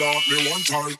love me one time.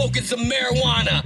Smoking some marijuana,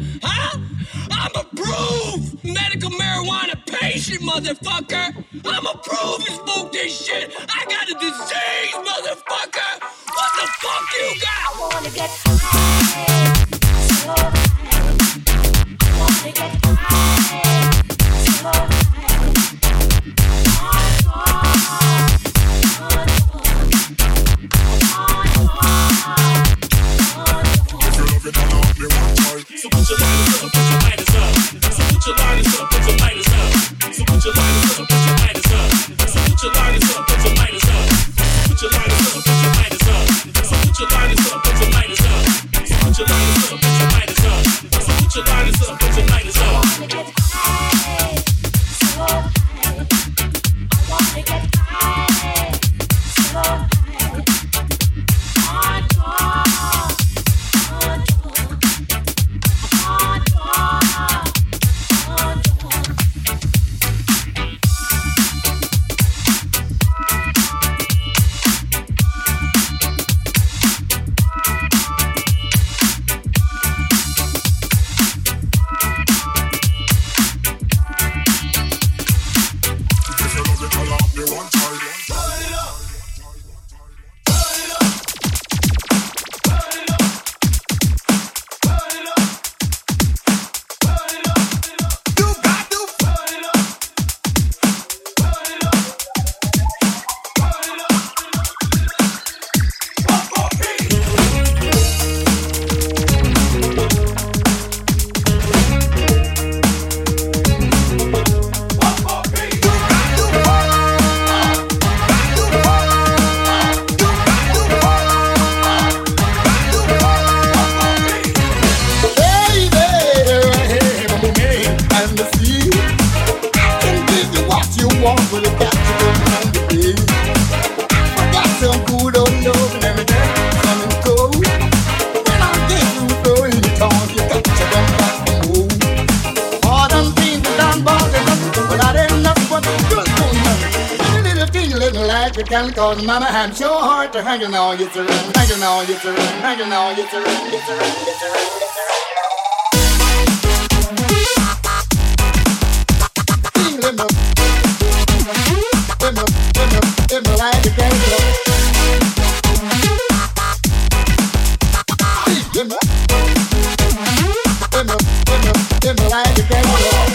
hanging on you to hanging on you to hanging on you to you to you to in the light of candle. In the in the light of candle.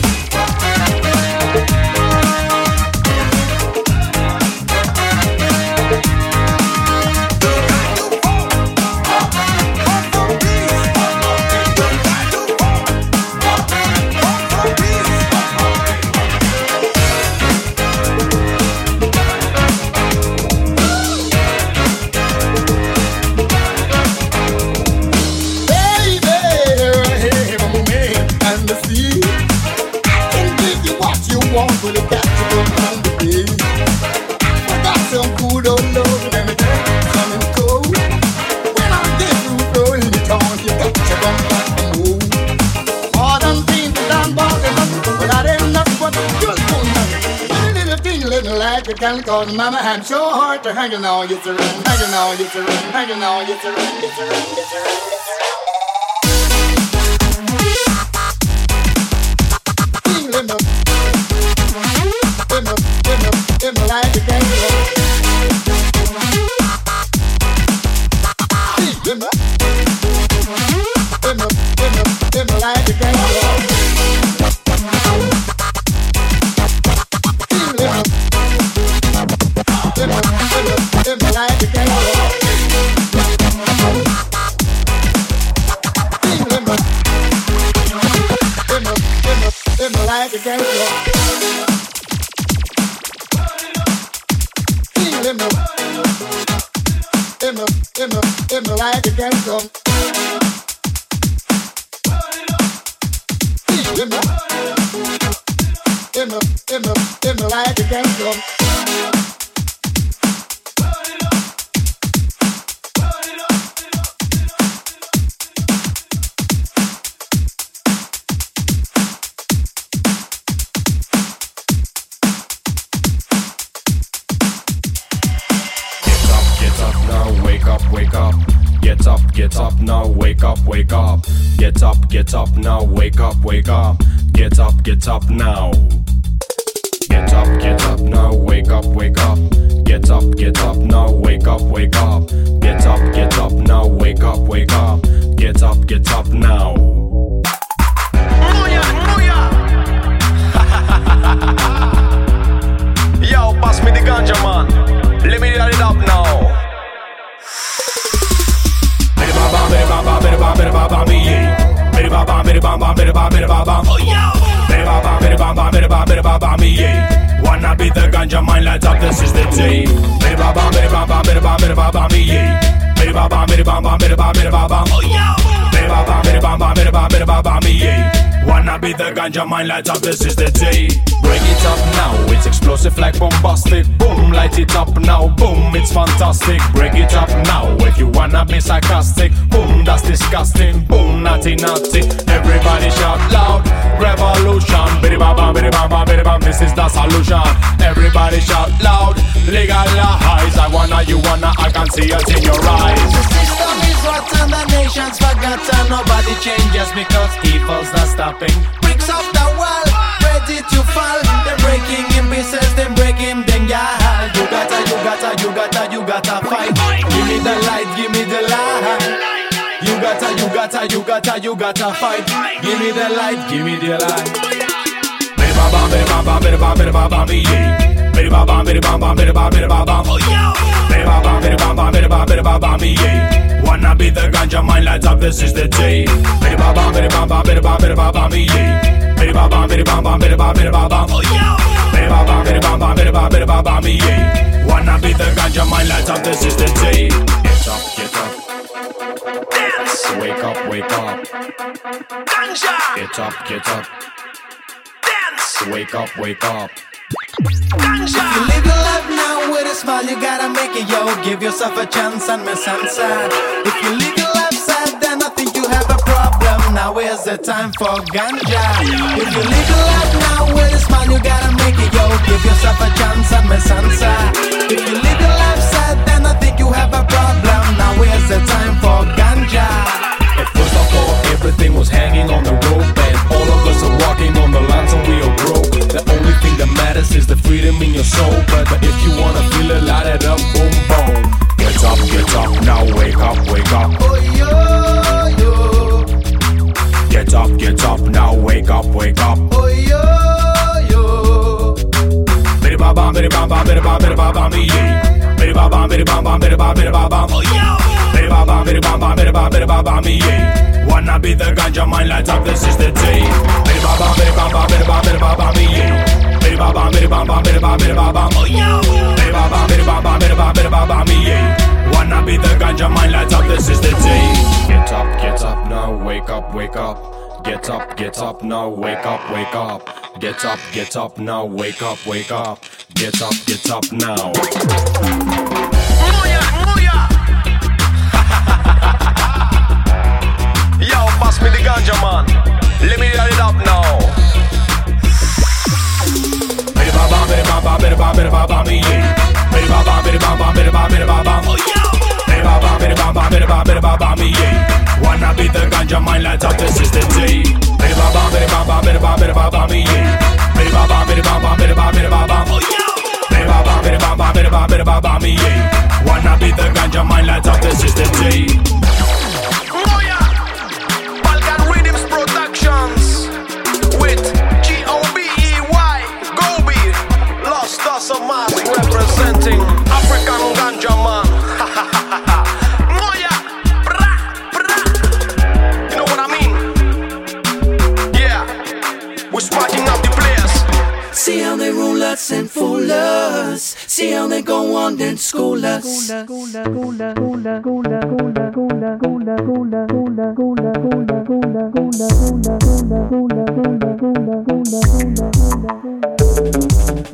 can mama I'm so hard to hanging on you to hanging on to hanging on you to you to you to Get up, get up now, wake up, wake up. Get up, get up now, wake up, wake up. Get up, get up now, wake up, wake up. Get up, get up now. Get up, get up now, wake up, wake up. Get up, get up now, wake up, wake up. Get up, get up now, wake up, wake up. Get up, get up now. Yo, pass me the ganja, man. Let me light it up now. Bidi bam bam, bidi bam bam, bidi bam, bidi bam bam, yeah. Bidi bam bam, bidi bam bam, bidi bam, bidi bam bam. Bidi bam bam, bidi bam bam, bidi bam, bidi bam bam, yeah. Wanna be the ganja man, lights up, this is the day. Bidi bam bam, bidi bam bam, bidi bam, bidi bam bam, yeah. Bidi bam bam, bidi bam bam, bidi bam, bidi bam bam. Bidi bam bam, bidi bam bam, bidi bam, bidi bam bam, yeah. Wanna be the ganja man, lights up, this is the day. Break it up now, it's explosive like bombastic. Boom, light it up now, boom, it's fantastic. Break it up now if you wanna be sarcastic. Boom, that's disgusting. Boom, naughty naughty. Everybody shout loud, revolution. Biddy bam bam, biddy bam bam, bam. This is the solution. Everybody shout loud, legalize. I wanna, you wanna, I can see it in your eyes. The system is rotten, the nation's forgotten. Nobody changes because evil's not stopping. Bricks of the wall, ready to fall. They're breaking in pieces, they're breaking them, yeah. You gotta, you gotta, you gotta, you gotta fight. Give me the light, give me the light. You gotta, you gotta, you gotta, you gotta fight. Give me the light, give me the light. Biddy bam bam, biddy bam bam, biddy bam, biddy bam bam, yeah. Biddy bam bam, biddy bam bam, biddy bam, biddy bam bam. Biddy bam bam, biddy bam bam, biddy bam, biddy bam bam, yeah. Wanna be the ganja man, lights up, this is the day. Biddy bam bam, biddy bam bam, biddy bam, biddy bam bam, yeah. Biddy bam bam, biddy bam bam, biddy bam, biddy bam bam. Biddy bam bam, biddy bam bam, biddy bam, biddy bam bam, yeah. Wanna be the ganja man, lights up, this is the day. Get up, get up. Dance. Wake up, wake up. Ganja. Get up, get up. Dance. Wake up, wake up. Ganja. You live your life now with a smile, you gotta make it, yo. Give yourself a chance and miss answer. If you live your life sad, then I think you have a problem. Now is the time for ganja. If you live your life now with a smile, you gotta make it, yo. Give yourself a chance and miss answer. If you live your life sad, then I think you have a problem. Be the ganja man, lights up, this is the day Biddy ba yeah Biddy ba biddy bam bam, biddy bam, biddy bam bam Biddy ba bam, biddy bam bam, biddy bam, biddy bam bam, yeah Wanna be the ganja man, lights up, this is the day Get up, get up now, wake up, wake up Get up, get up now, wake up, wake up. Get up, get up now, wake up, wake up. Get up, get up now. man. Let me hear it up now. Oh yeah. Wanna be the ganja mind light up the system T. Oh yeah. Wanna be the ganja mind light up the system T. representing African Ganja Man. Moya, bra, bra. You know what I mean? Yeah, we're the place. See how they rule us and fool us. See how they go on and school us.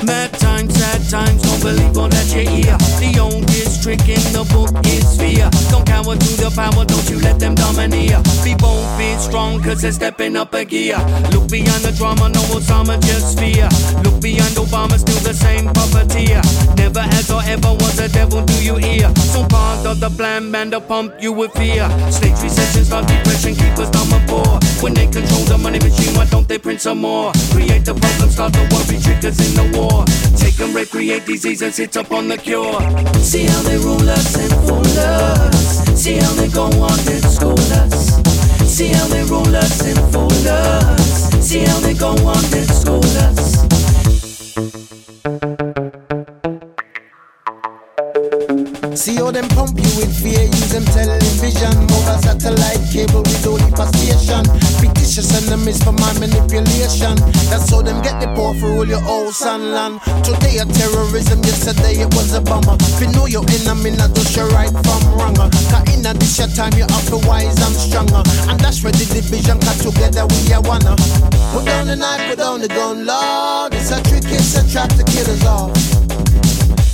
Mad times, sad times, don't believe all that you hear. The oldest trick in the book is fear. Don't cower to the power, don't you let them domineer. Be bold, be strong, cause they're stepping up a gear. Look beyond the drama, no Osama, just fear. Look beyond Obama, still the same puppeteer. Never has or ever was a devil, do you hear? So part of the plan, man, to pump you with fear. Stage recessions, start depression, keep us dumb and poor. When they control the money machine, why don't they print some more? Create the problem, start the worry, triggers in the war. Take and recreate disease and sit up on the cure. See how they rule us and fool us. See how they go on and school us. See how they rule us and fool us. See how they go on and school us. How them pump you with fear, them television, mobile satellite cable with only per station. Fictitious enemies for my manipulation. That's how them get the power for all your house and land. Today a terrorism, yesterday it was a bomber. If you know your enemy, not do your right from wrong. Cause in a this your time, you have to wise and stronger. And that's where the division got together, we are wanna. Put down the knife, put down the gun, Lord. It's a trick, it's a trap to kill us all.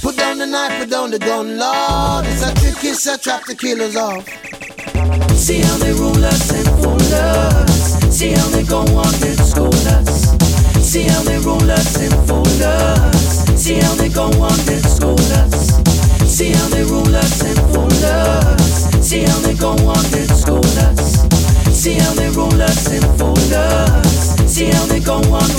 Put down the knife, put down the gun, Lord. It's a trick, it's a trap to kill us all. See how they rule us and fool us. See how they go on and school us. See how they rule us and fool us. See how they go on and school us. See how they rule us and fool us. See how they go on and school us. See how they rule us and fool us. See how they go on.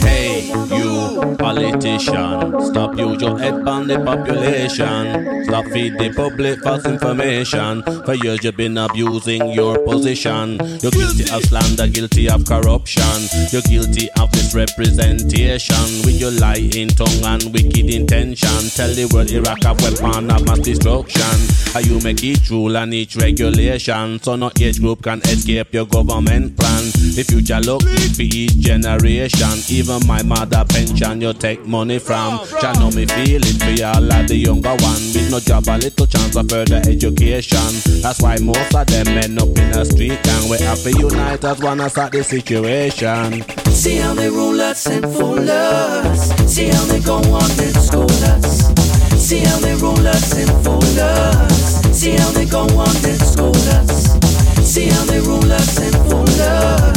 Hey, you politician, stop use your head on the population. Stop feed the public false information. For years you've been abusing your position. You're guilty of slander, guilty of corruption. You're guilty of misrepresentation. With your lying tongue and wicked intention. Tell the world Iraq have weapon of mass destruction. How you make each rule and each regulation. So no age group can escape your government plan. The future look for each generation. Even my mother pension you take money from. Jah know me feeling for all of the younger one. With no job, a little chance of further education. That's why most of them end up in the street. And we have to unite as one as at the situation. See how they rule us and fool us. See how they go on and school us. See how they rule us and fool us. See how they go on and school us. See how they rule us and fool us.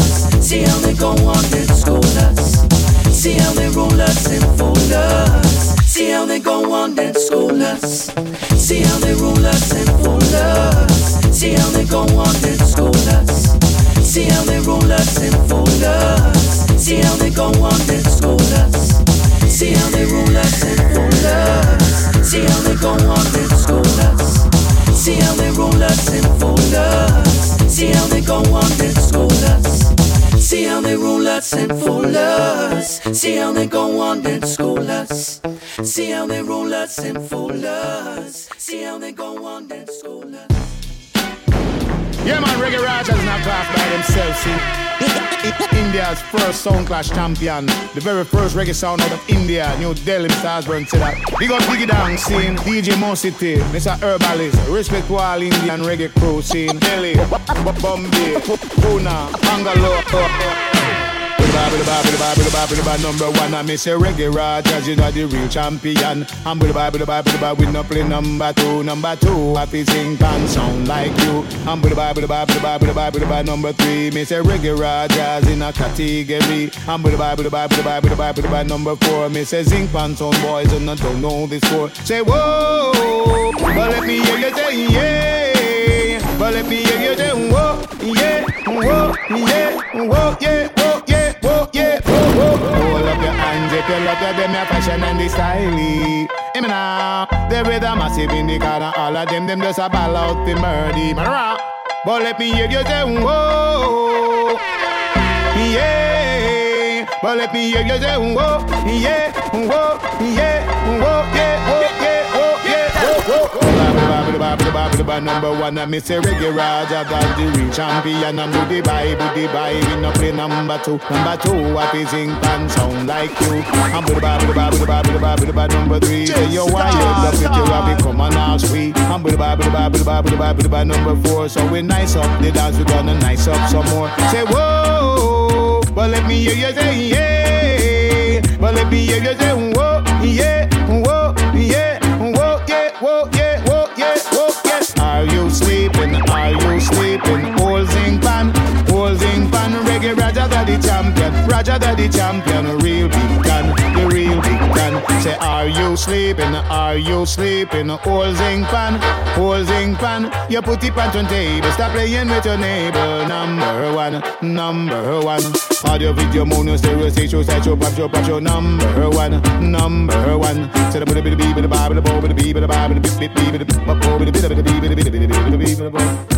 See how they go on and school us. See how they rule us and fool us. See how they go on and school us. See how they rule us and fool us. See how they go on and school us. See how they rule us and fool us. See how they go on and school us. See how they rule us and fool us. See how they go on and us. See how they rule us and us. See how they go on and school us. See how they rule us and fool us. See how they go on and school us. See how they rule us and fool us. See how they go on and school us. Yeah, man, Reggae Rajahs not class by themselves, see. India's first sound clash champion. The very first reggae sound out of India, New Delhi, Mr. Osborne said that. Big up Diggy Dang scene, DJ Mo City, Mr. Herbalist. Respect to all Indian reggae crew scene. Delhi, Bombay, Pune, Bangalore bobble bobble number one. I miss a reggae rod, cause you know the real champion. I'm bobble we no play number two. Number two, I sing and sound like you. I'm number three. Miss a reggae rod, in a category. I'm bobble bobble bobble number four. Miss a zinc pants on boys and I don't know this score. Say whoa, but let me hear you say yeah. But let me hear you say whoa, yeah, whoa, yeah, whoa, yeah. Hold up your hands if you love them, your fashion and the style. Me now, the rhythm massive in the corner, all of them, them just a ball out the murdy, man. But let me hear you say, whoa, yeah. But let me hear you say, whoa, yeah, whoa, yeah, Number one, I miss a reggae Raja, got the real champion. I'm the Bible, the Bible, no play number two. Number two, what is in pan sound like you? I'm the Bible, the Bible, the Bible, the Bible, the Bible, number three. Say you want you love it, you have become an all sweet. I'm the Bible, the Bible, the Bible, the Bible, the Bible, number four. So we nice up the dance, we gonna nice up some more. Say whoa, but let me hear you say yeah. But let me hear you say whoa, yeah, whoa, yeah, whoa, yeah, whoa, yeah, whoa, yeah, whoa, yeah. Are you Daddy champion, Roger Daddy champion, a real big gun, the real big gun. Say, are you sleeping? Are you sleeping? Old zinc pan, old zinc pan. You put it on your table, stop playing with your neighbor. Number one, number one. Audio, video, mono, stereo, stereo, stereo, pop, show, pop, show. Number one, number one. Say, the bit of the bee, bit of the bob, bit of the bob, bit of the bee, bit of the bob, bit of the bee, bit of the bob, bit of the bee, bit of the bob, bit of the bee, bit of the bob.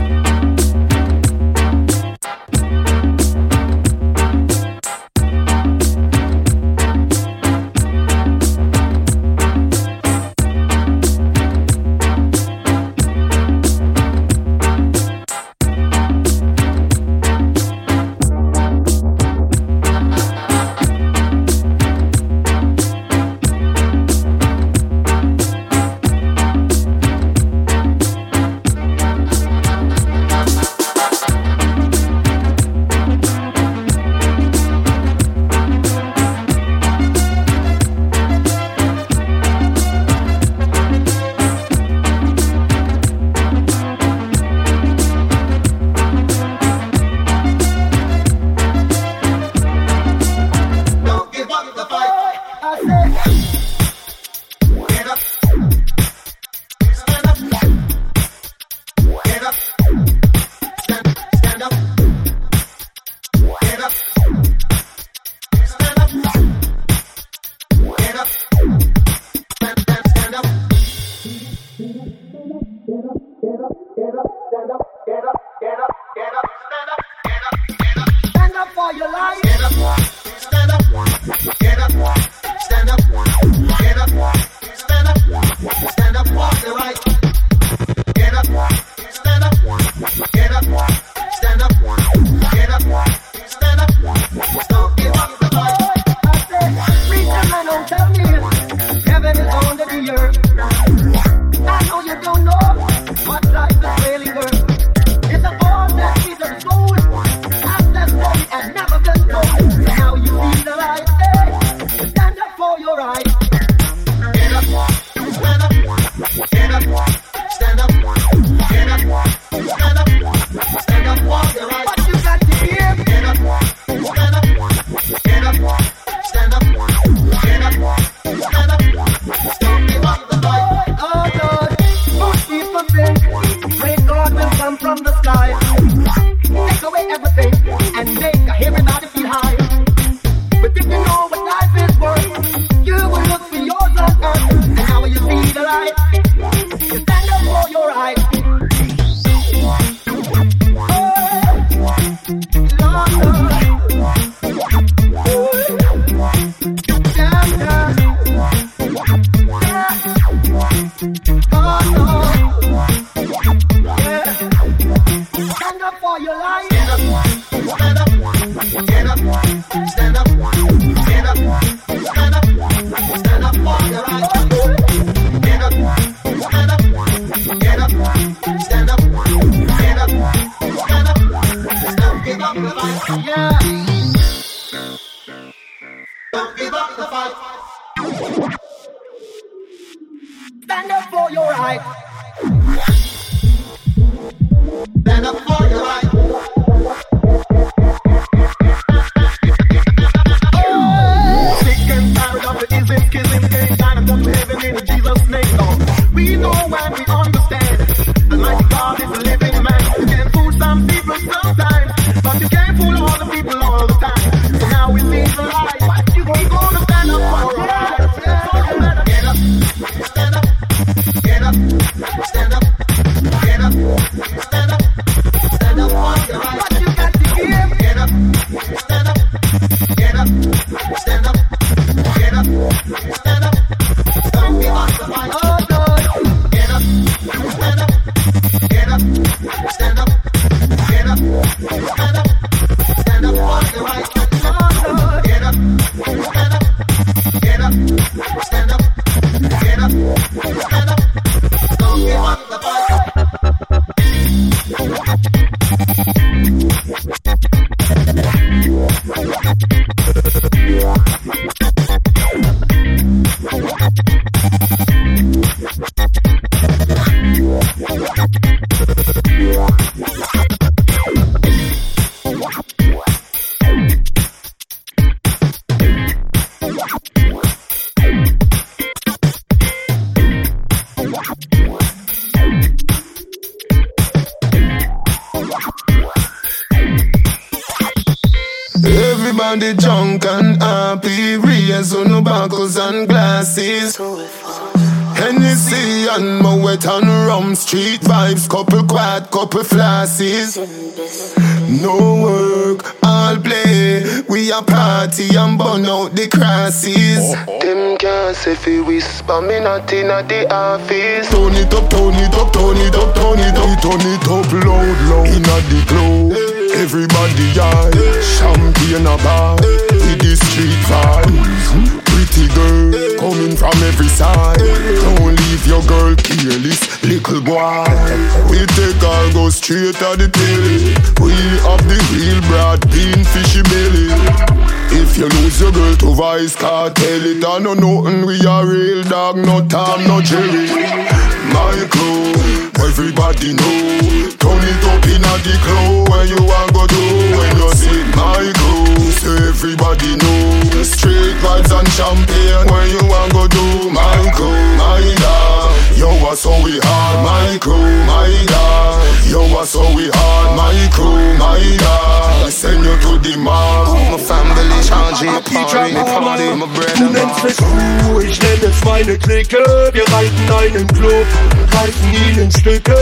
Whisper me not in the office. Turn it up, turn it up, turn it up, turn it up, turn it up loud, loud inna the club. Everybody high, champagne a bar with the street vibes. Pretty girl coming from every side. Don't leave your girl careless, little boy. We take her go straight to the telly. We girl to Vybz Kartel, it I know nothing. We are real dog, no Tom, no Jerry. Crew, everybody know. Turn it up in a the club where you want go do when you see crew. So everybody know. Straight vibes and champagne where you want go do crew, my dog. Yo, what's so we hard, my crew, my dog. Yo, what's so we hard, my crew, my dog. I send you to the mall. My family charging a party, party, my bread Du nennst es Crew, ich nenne es meine Clique. Wir reiten einen Club, reißen ihn in Stücke.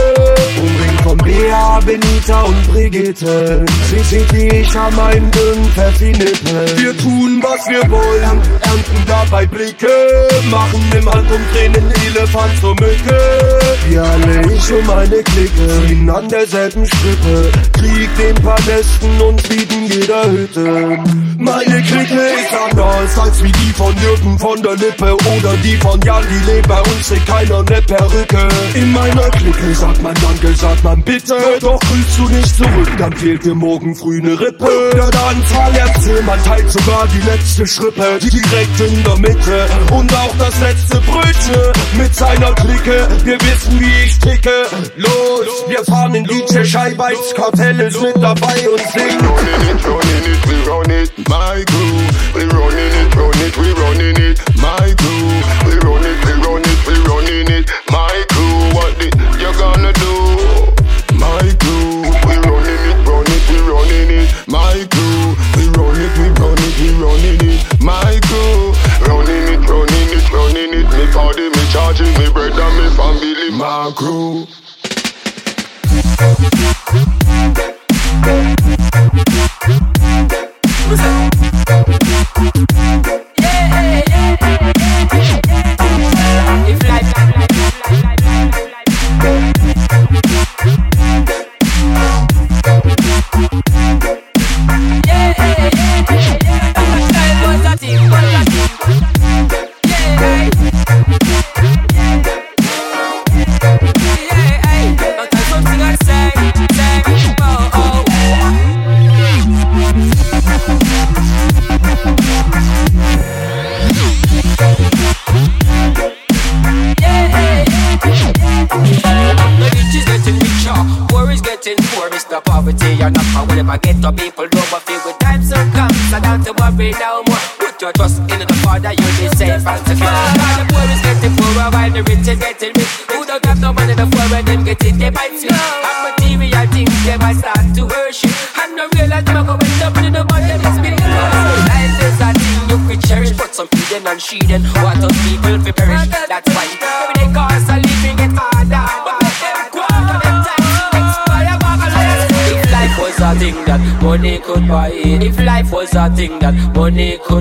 Umringt von Bea, Benita und Brigitte. Sie sieht wie ich an meinen dünnen Pfeffinippe. Wir tun, was wir wollen, ernten dabei Blicke. Machen im Handumdrehen den Elefant zur Mücke. Wir alle, ich und meine Clique, ziehen an derselben Strippe. Krieg den Palästen und bieten jeder Hütte. Meine Clique ist anders als wie die von Jürgen von der Lippe oder die von Jan, die lebt bei uns trägt keiner ne Perücke. In meiner Clique sagt man Danke, sagt man Bitte, doch grüßt du nicht zurück, dann fehlt dir morgen früh ne Rippe. Der Anzahl erzählt, man teilt sogar die letzte Schrippe, direkt in der Mitte und auch das letzte Brötchen mit seiner Clique. Wir wissen, wie ich ticke. Los, wir fahren in die Tschechei, Bikes, Kartell ist mit dabei und singen. running it, running it, we run it, my crew. We running it, run it, we running it, my crew. We run it, we run it, we running it, my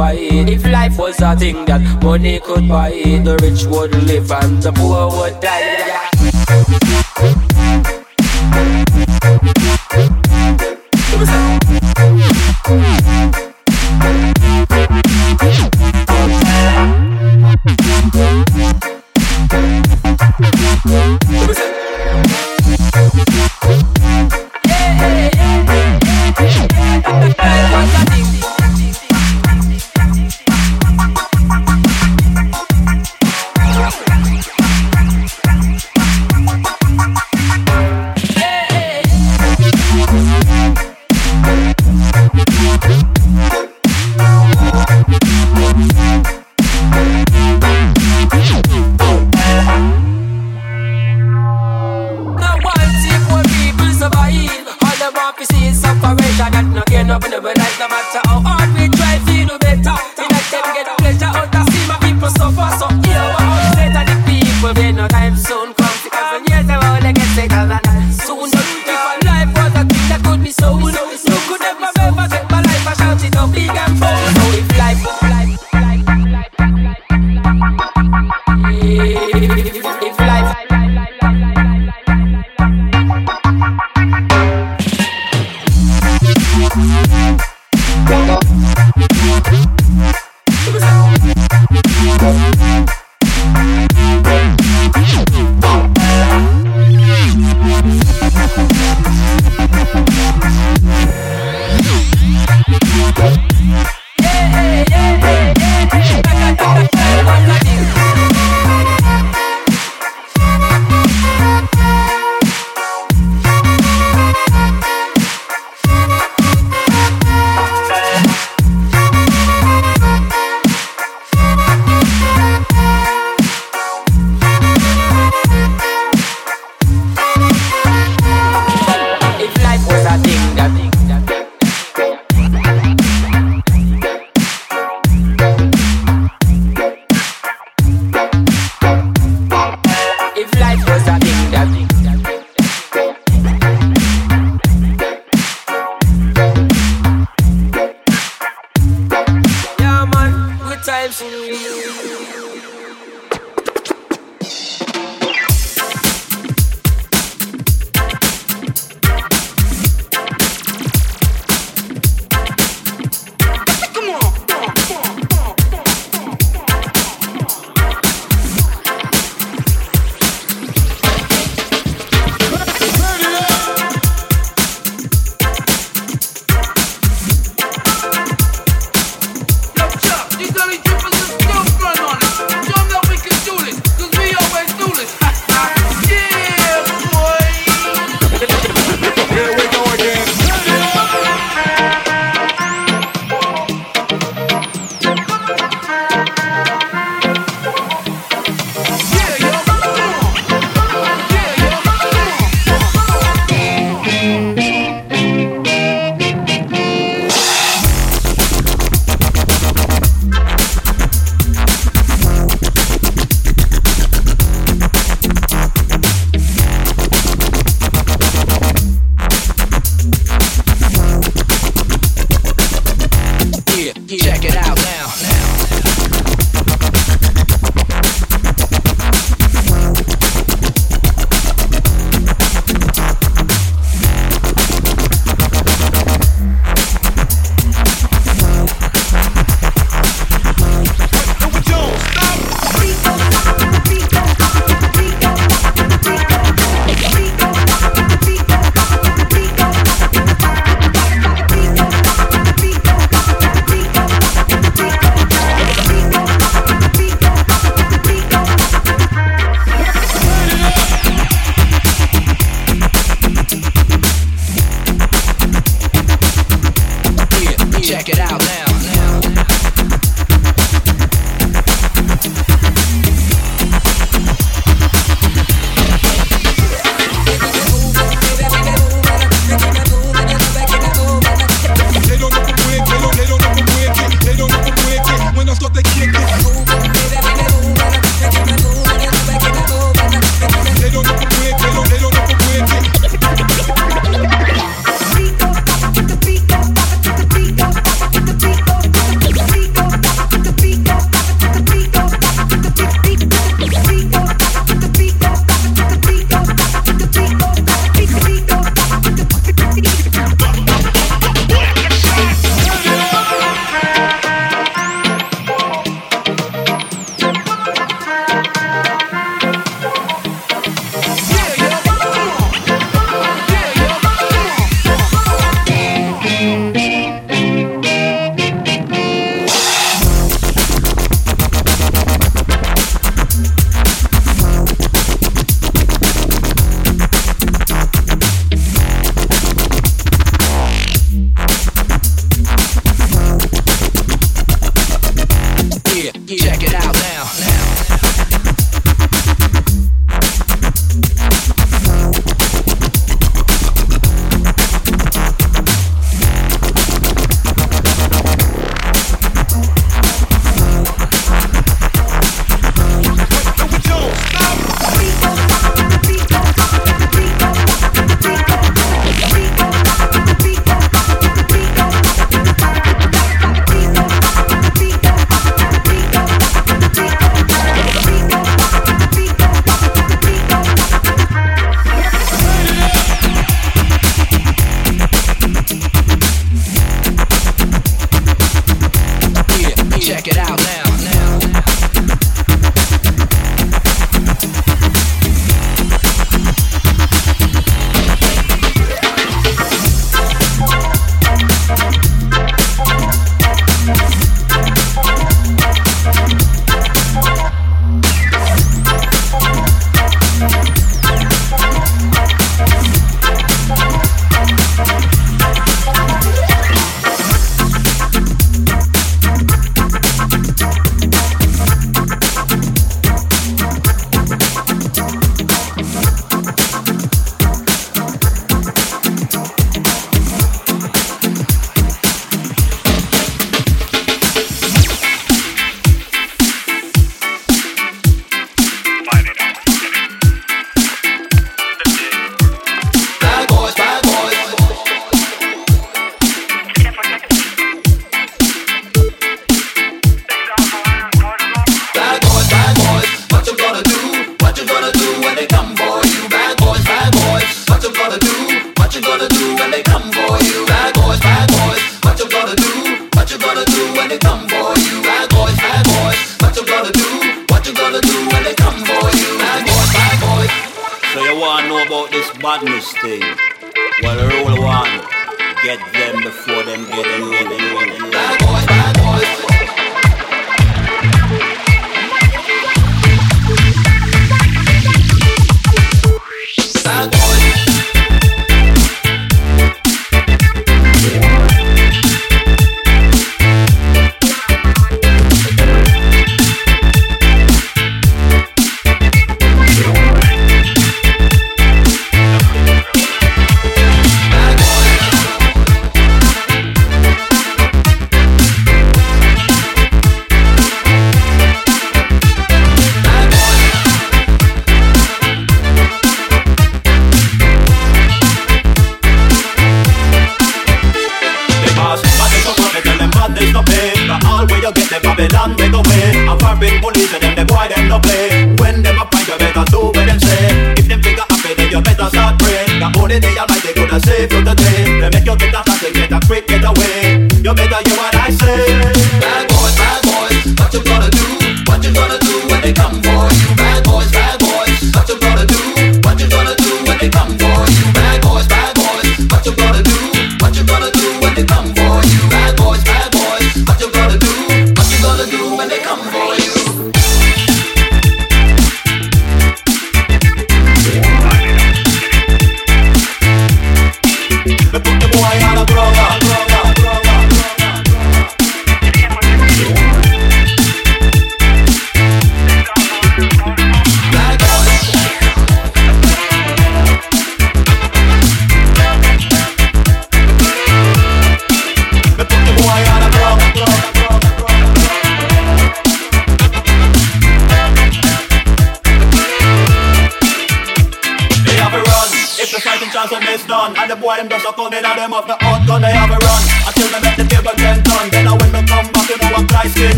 buy it. If life was a thing that money could buy it. The rich would live and the poor would die.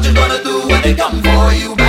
what you gonna do when they come for you?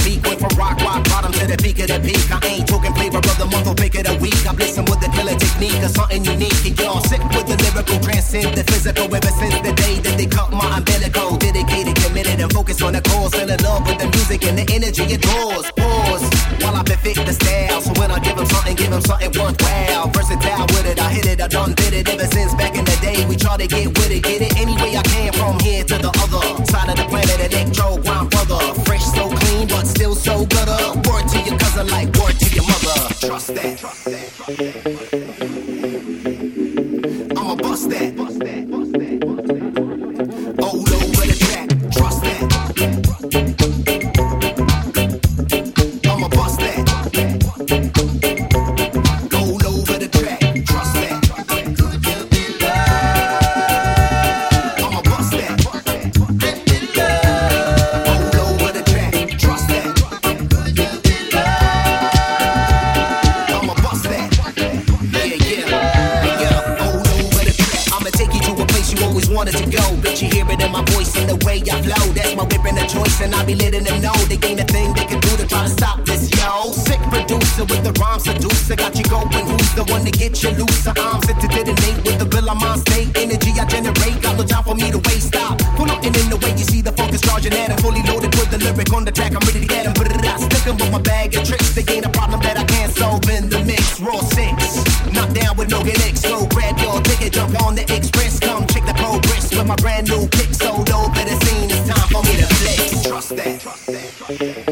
speak. Went from rock, rock bottom to the peak of the peak. I ain't talking flavor of the month or pick of the week. I'm blissing with the killer technique or something unique. And y'all sick with the lyrical, transcend the physical. Ever since the day that they cut my umbilical, dedicated, committed, and focused on the cause. Fell in love with the music and the energy it draws. Pause while I perfect the style. So when I give them something, give them something one wow. Versatile with it, I hit it, I done did it. Ever since back in the day, we try to get with it, get it any way I can from here to the other so good. Word to your cousin like word to your mother. Trust that. Trust that. To get you loose? I'm set to detonate with the bill I'm on state. Energy I generate, got no time for me to waste. Stop. Pull nothing in the way you see the focus charging at him. Fully loaded with the lyric on the track, I'm ready to get him. But I stick him with my bag of tricks. They ain't a problem that I can't solve in the mix. Raw six, knock down with no X. So grab your ticket, jump on the express. Come check the progress with my brand new kick. So dope that it's seen. It's time for me to flex. Trust that. I'ma